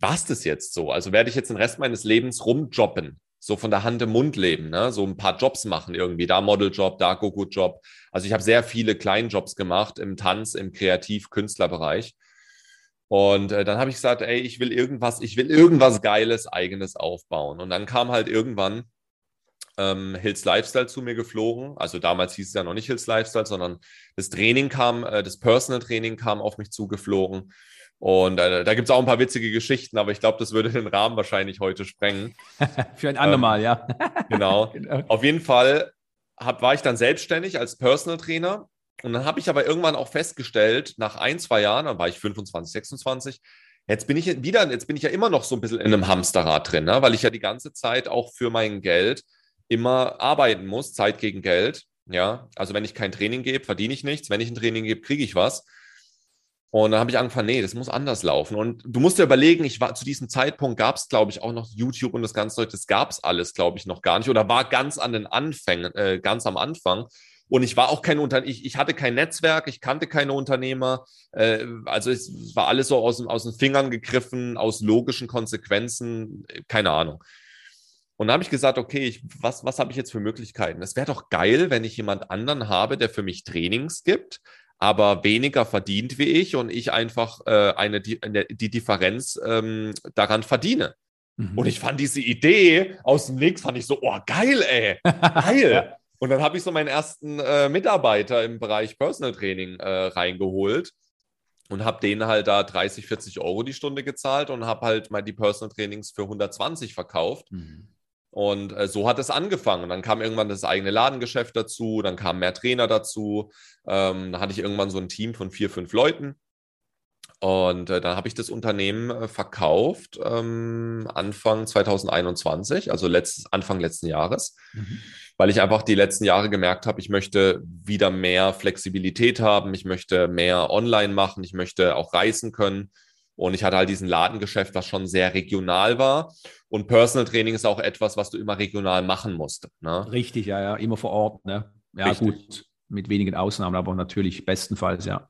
was das jetzt so? Also werde ich jetzt den Rest meines Lebens rumjobben, so von der Hand im Mund leben, ne? so ein paar Jobs machen irgendwie, da Modeljob, da Gogo-Job. Also ich habe sehr viele Kleinjobs gemacht im Tanz, im Kreativ-Künstlerbereich. Und äh, dann habe ich gesagt, ey, ich will irgendwas, ich will irgendwas Geiles, Eigenes aufbauen. Und dann kam halt irgendwann ähm, Hills Lifestyle zu mir geflogen. Also damals hieß es ja noch nicht Hills Lifestyle, sondern das Training kam, äh, das Personal Training kam auf mich zugeflogen. Und äh, da gibt es auch ein paar witzige Geschichten, aber ich glaube, das würde den Rahmen wahrscheinlich heute sprengen. Für ein andermal, ähm, ja. genau. genau. Auf jeden Fall hab, war ich dann selbstständig als Personal Trainer. Und dann habe ich aber irgendwann auch festgestellt, nach ein, zwei Jahren, dann war ich 25, 26, Jetzt bin ich wieder, jetzt bin ich ja immer noch so ein bisschen in einem Hamsterrad drin, ne? weil ich ja die ganze Zeit auch für mein Geld immer arbeiten muss, Zeit gegen Geld. Ja, also wenn ich kein Training gebe, verdiene ich nichts. Wenn ich ein Training gebe, kriege ich was. Und dann habe ich angefangen, nee, das muss anders laufen. Und du musst dir überlegen, ich war zu diesem Zeitpunkt gab es, glaube ich, auch noch YouTube und das ganze Zeug, das gab es alles, glaube ich, noch gar nicht. Oder war ganz an den Anfängen, äh, ganz am Anfang. Und ich war auch kein Unternehmer, ich, ich hatte kein Netzwerk, ich kannte keine Unternehmer. Äh, also es war alles so aus, aus den Fingern gegriffen, aus logischen Konsequenzen, keine Ahnung. Und dann habe ich gesagt, okay, ich, was, was habe ich jetzt für Möglichkeiten? Es wäre doch geil, wenn ich jemand anderen habe, der für mich Trainings gibt, aber weniger verdient wie ich und ich einfach äh, eine, die, die Differenz ähm, daran verdiene. Mhm. Und ich fand diese Idee aus dem Nix, fand ich so, oh, geil, ey, geil. und dann habe ich so meinen ersten äh, Mitarbeiter im Bereich Personal Training äh, reingeholt und habe denen halt da 30, 40 Euro die Stunde gezahlt und habe halt mal die Personal Trainings für 120 verkauft. Mhm. Und äh, so hat es angefangen. Dann kam irgendwann das eigene Ladengeschäft dazu, dann kamen mehr Trainer dazu. Ähm, dann hatte ich irgendwann so ein Team von vier, fünf Leuten. Und äh, dann habe ich das Unternehmen äh, verkauft ähm, Anfang 2021, also letztes, Anfang letzten Jahres, mhm. weil ich einfach die letzten Jahre gemerkt habe, ich möchte wieder mehr Flexibilität haben, ich möchte mehr online machen, ich möchte auch reisen können. Und ich hatte halt diesen Ladengeschäft, was schon sehr regional war. Und Personal Training ist auch etwas, was du immer regional machen musst. Ne? Richtig, ja, ja, immer vor Ort. Ne? Ja, Richtig. gut, mit wenigen Ausnahmen, aber natürlich bestenfalls, ja.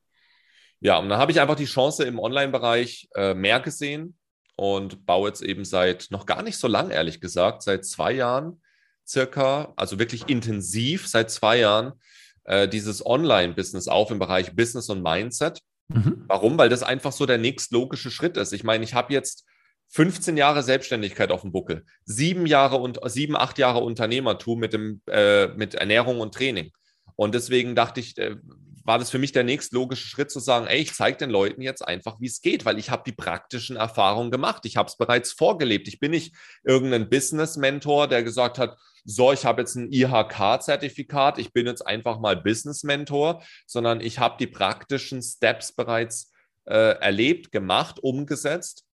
Ja, und dann habe ich einfach die Chance im Online-Bereich äh, mehr gesehen und baue jetzt eben seit noch gar nicht so lang, ehrlich gesagt, seit zwei Jahren circa, also wirklich intensiv seit zwei Jahren, äh, dieses Online-Business auf im Bereich Business und Mindset. Mhm. Warum? Weil das einfach so der nächstlogische Schritt ist. Ich meine, ich habe jetzt 15 Jahre Selbstständigkeit auf dem Buckel, sieben Jahre und sieben, acht Jahre Unternehmertum mit dem äh, mit Ernährung und Training. Und deswegen dachte ich, äh, war das für mich der nächstlogische Schritt zu sagen, ey, ich zeige den Leuten jetzt einfach, wie es geht, weil ich habe die praktischen Erfahrungen gemacht. Ich habe es bereits vorgelebt. Ich bin nicht irgendein Business-Mentor, der gesagt hat, so, ich habe jetzt ein IHK-Zertifikat, ich bin jetzt einfach mal Business-Mentor, sondern ich habe die praktischen Steps bereits äh, erlebt, gemacht, umgesetzt.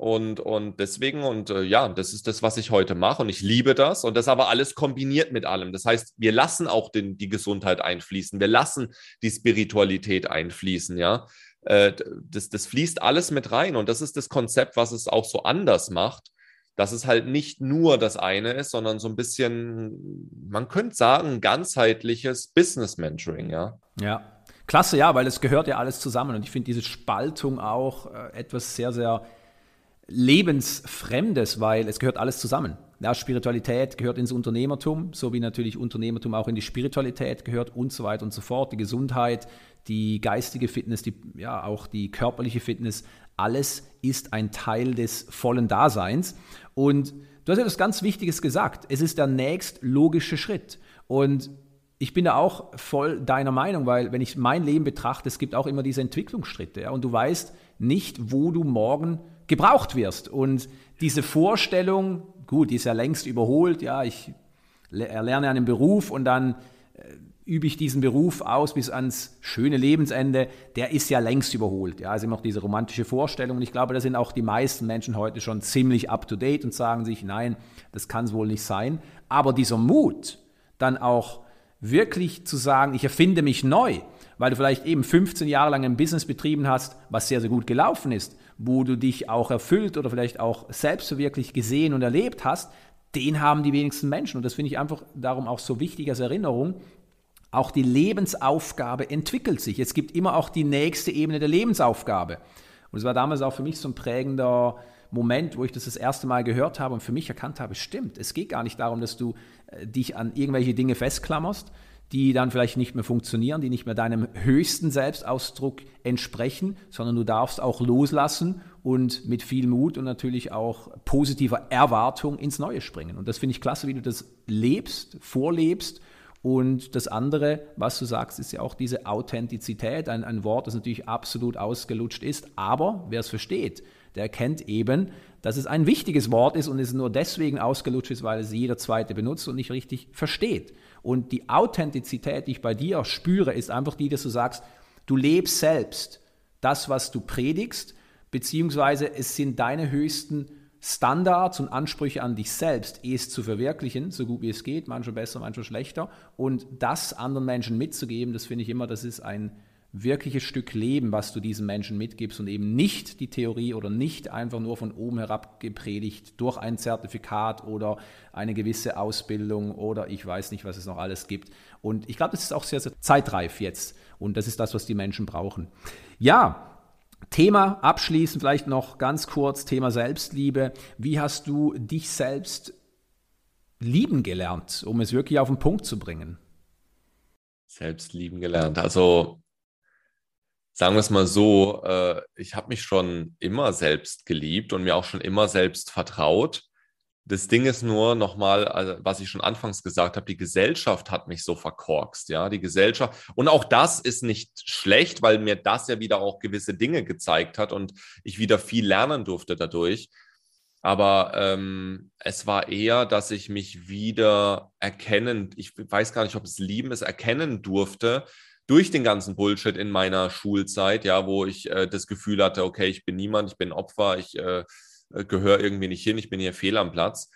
Und, und deswegen, und äh, ja, das ist das, was ich heute mache. Und ich liebe das. Und das aber alles kombiniert mit allem. Das heißt, wir lassen auch den, die Gesundheit einfließen. Wir lassen die Spiritualität einfließen, ja. Äh, das, das fließt alles mit rein. Und das ist das Konzept, was es auch so anders macht dass es halt nicht nur das eine ist, sondern so ein bisschen, man könnte sagen, ganzheitliches Business Mentoring, ja. Ja, klasse, ja, weil es gehört ja alles zusammen und ich finde diese Spaltung auch äh, etwas sehr, sehr lebensfremdes, weil es gehört alles zusammen. Ja, Spiritualität gehört ins Unternehmertum, so wie natürlich Unternehmertum auch in die Spiritualität gehört und so weiter und so fort. Die Gesundheit, die geistige Fitness, die, ja, auch die körperliche Fitness, alles ist ein Teil des vollen Daseins. Und du hast etwas ganz Wichtiges gesagt. Es ist der nächst logische Schritt. Und ich bin da auch voll deiner Meinung, weil wenn ich mein Leben betrachte, es gibt auch immer diese Entwicklungsschritte. Ja, und du weißt nicht, wo du morgen gebraucht wirst. Und diese Vorstellung, gut, die ist ja längst überholt. Ja, ich erlerne einen Beruf und dann äh, übe ich diesen Beruf aus bis ans schöne Lebensende, der ist ja längst überholt. Ja, also immer noch diese romantische Vorstellung. Und ich glaube, da sind auch die meisten Menschen heute schon ziemlich up to date und sagen sich, nein, das kann es wohl nicht sein. Aber dieser Mut, dann auch wirklich zu sagen, ich erfinde mich neu, weil du vielleicht eben 15 Jahre lang ein Business betrieben hast, was sehr, sehr gut gelaufen ist, wo du dich auch erfüllt oder vielleicht auch selbst so wirklich gesehen und erlebt hast, den haben die wenigsten Menschen. Und das finde ich einfach darum auch so wichtig als Erinnerung, auch die Lebensaufgabe entwickelt sich. Es gibt immer auch die nächste Ebene der Lebensaufgabe. Und es war damals auch für mich so ein prägender Moment, wo ich das das erste Mal gehört habe und für mich erkannt habe, stimmt, es geht gar nicht darum, dass du äh, dich an irgendwelche Dinge festklammerst, die dann vielleicht nicht mehr funktionieren, die nicht mehr deinem höchsten Selbstausdruck entsprechen, sondern du darfst auch loslassen und mit viel Mut und natürlich auch positiver Erwartung ins Neue springen. Und das finde ich klasse, wie du das lebst, vorlebst und das andere, was du sagst, ist ja auch diese Authentizität, ein, ein Wort, das natürlich absolut ausgelutscht ist, aber wer es versteht, der erkennt eben, dass es ein wichtiges Wort ist und es nur deswegen ausgelutscht ist, weil es jeder Zweite benutzt und nicht richtig versteht. Und die Authentizität, die ich bei dir spüre, ist einfach die, dass du sagst, du lebst selbst das, was du predigst, beziehungsweise es sind deine höchsten Standards und Ansprüche an dich selbst, es zu verwirklichen, so gut wie es geht, manchmal besser, manchmal schlechter, und das anderen Menschen mitzugeben, das finde ich immer, das ist ein wirkliches Stück Leben, was du diesen Menschen mitgibst und eben nicht die Theorie oder nicht einfach nur von oben herab gepredigt durch ein Zertifikat oder eine gewisse Ausbildung oder ich weiß nicht, was es noch alles gibt. Und ich glaube, das ist auch sehr, sehr zeitreif jetzt und das ist das, was die Menschen brauchen. Ja, Thema abschließend vielleicht noch ganz kurz, Thema Selbstliebe. Wie hast du dich selbst lieben gelernt, um es wirklich auf den Punkt zu bringen? Selbst lieben gelernt. Also sagen wir es mal so, äh, ich habe mich schon immer selbst geliebt und mir auch schon immer selbst vertraut. Das Ding ist nur nochmal, also was ich schon anfangs gesagt habe, die Gesellschaft hat mich so verkorkst, ja, die Gesellschaft. Und auch das ist nicht schlecht, weil mir das ja wieder auch gewisse Dinge gezeigt hat und ich wieder viel lernen durfte dadurch. Aber ähm, es war eher, dass ich mich wieder erkennen, ich weiß gar nicht, ob es lieben ist, erkennen durfte durch den ganzen Bullshit in meiner Schulzeit, ja, wo ich äh, das Gefühl hatte, okay, ich bin niemand, ich bin Opfer, ich äh, äh, gehöre irgendwie nicht hin, ich bin hier fehl am Platz.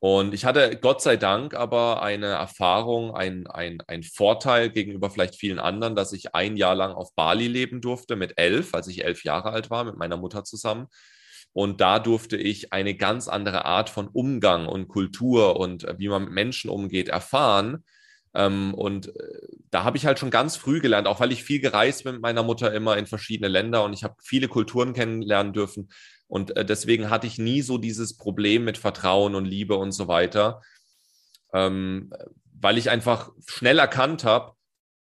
Und ich hatte Gott sei Dank aber eine Erfahrung, ein, ein, ein Vorteil gegenüber vielleicht vielen anderen, dass ich ein Jahr lang auf Bali leben durfte mit elf, als ich elf Jahre alt war, mit meiner Mutter zusammen. Und da durfte ich eine ganz andere Art von Umgang und Kultur und äh, wie man mit Menschen umgeht erfahren. Ähm, und äh, da habe ich halt schon ganz früh gelernt, auch weil ich viel gereist bin mit meiner Mutter immer in verschiedene Länder und ich habe viele Kulturen kennenlernen dürfen, und äh, deswegen hatte ich nie so dieses Problem mit Vertrauen und Liebe und so weiter, ähm, weil ich einfach schnell erkannt habe,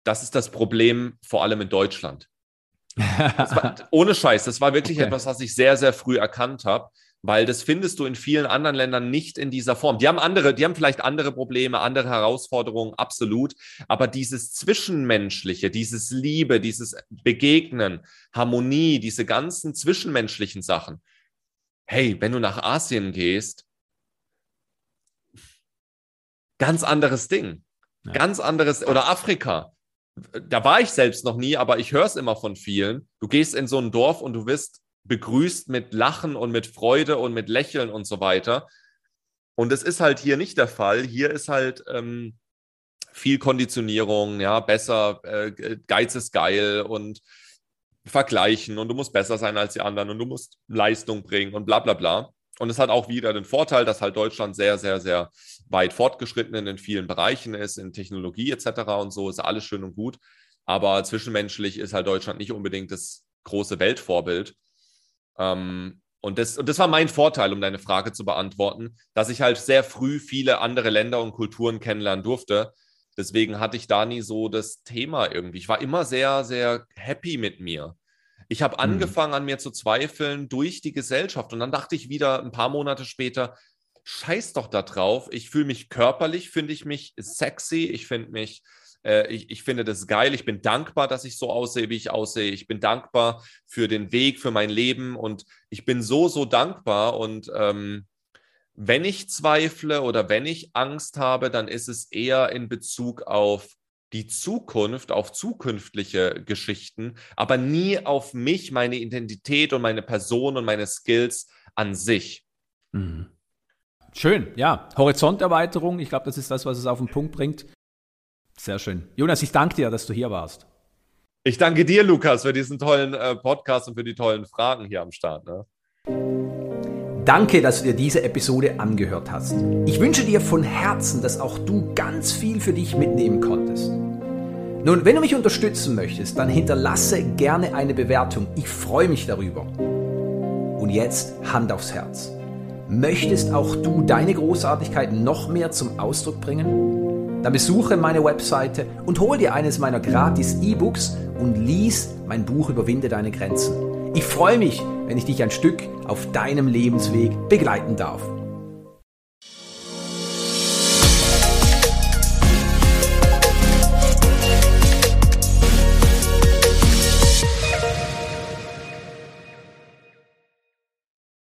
das ist das Problem vor allem in Deutschland. war, ohne Scheiß, das war wirklich okay. etwas, was ich sehr, sehr früh erkannt habe, weil das findest du in vielen anderen Ländern nicht in dieser Form. Die haben andere, die haben vielleicht andere Probleme, andere Herausforderungen, absolut, aber dieses Zwischenmenschliche, dieses Liebe, dieses Begegnen, Harmonie, diese ganzen zwischenmenschlichen Sachen, hey, wenn du nach Asien gehst, ganz anderes Ding. Ja. Ganz anderes, oder Afrika. Da war ich selbst noch nie, aber ich höre es immer von vielen. Du gehst in so ein Dorf und du wirst begrüßt mit Lachen und mit Freude und mit Lächeln und so weiter. Und es ist halt hier nicht der Fall. Hier ist halt ähm, viel Konditionierung, ja, besser, äh, Geiz ist geil und vergleichen und du musst besser sein als die anderen und du musst Leistung bringen und bla bla bla. Und es hat auch wieder den Vorteil, dass halt Deutschland sehr, sehr, sehr weit fortgeschritten in vielen Bereichen ist, in Technologie etc. und so, ist alles schön und gut. Aber zwischenmenschlich ist halt Deutschland nicht unbedingt das große Weltvorbild. Ähm, und, das, und das war mein Vorteil, um deine Frage zu beantworten, dass ich halt sehr früh viele andere Länder und Kulturen kennenlernen durfte, Deswegen hatte ich da nie so das Thema irgendwie. Ich war immer sehr, sehr happy mit mir. Ich habe mhm. angefangen an mir zu zweifeln durch die Gesellschaft und dann dachte ich wieder ein paar Monate später, scheiß doch da drauf. Ich fühle mich körperlich, finde ich mich sexy, ich finde mich, äh, ich, ich finde das geil. Ich bin dankbar, dass ich so aussehe, wie ich aussehe. Ich bin dankbar für den Weg, für mein Leben und ich bin so, so dankbar und ähm, wenn ich zweifle oder wenn ich Angst habe, dann ist es eher in Bezug auf die Zukunft, auf zukünftige Geschichten, aber nie auf mich, meine Identität und meine Person und meine Skills an sich. Mhm. Schön, ja. Horizonterweiterung, ich glaube, das ist das, was es auf den Punkt bringt. Sehr schön. Jonas, ich danke dir, dass du hier warst. Ich danke dir, Lukas, für diesen tollen äh, Podcast und für die tollen Fragen hier am Start. Ne? Danke, dass du dir diese Episode angehört hast. Ich wünsche dir von Herzen, dass auch du ganz viel für dich mitnehmen konntest. Nun, wenn du mich unterstützen möchtest, dann hinterlasse gerne eine Bewertung. Ich freue mich darüber. Und jetzt Hand aufs Herz. Möchtest auch du deine Großartigkeit noch mehr zum Ausdruck bringen? Dann besuche meine Webseite und hol dir eines meiner gratis E-Books und lies mein Buch Überwinde deine Grenzen. Ich freue mich, wenn ich dich ein Stück auf deinem Lebensweg begleiten darf.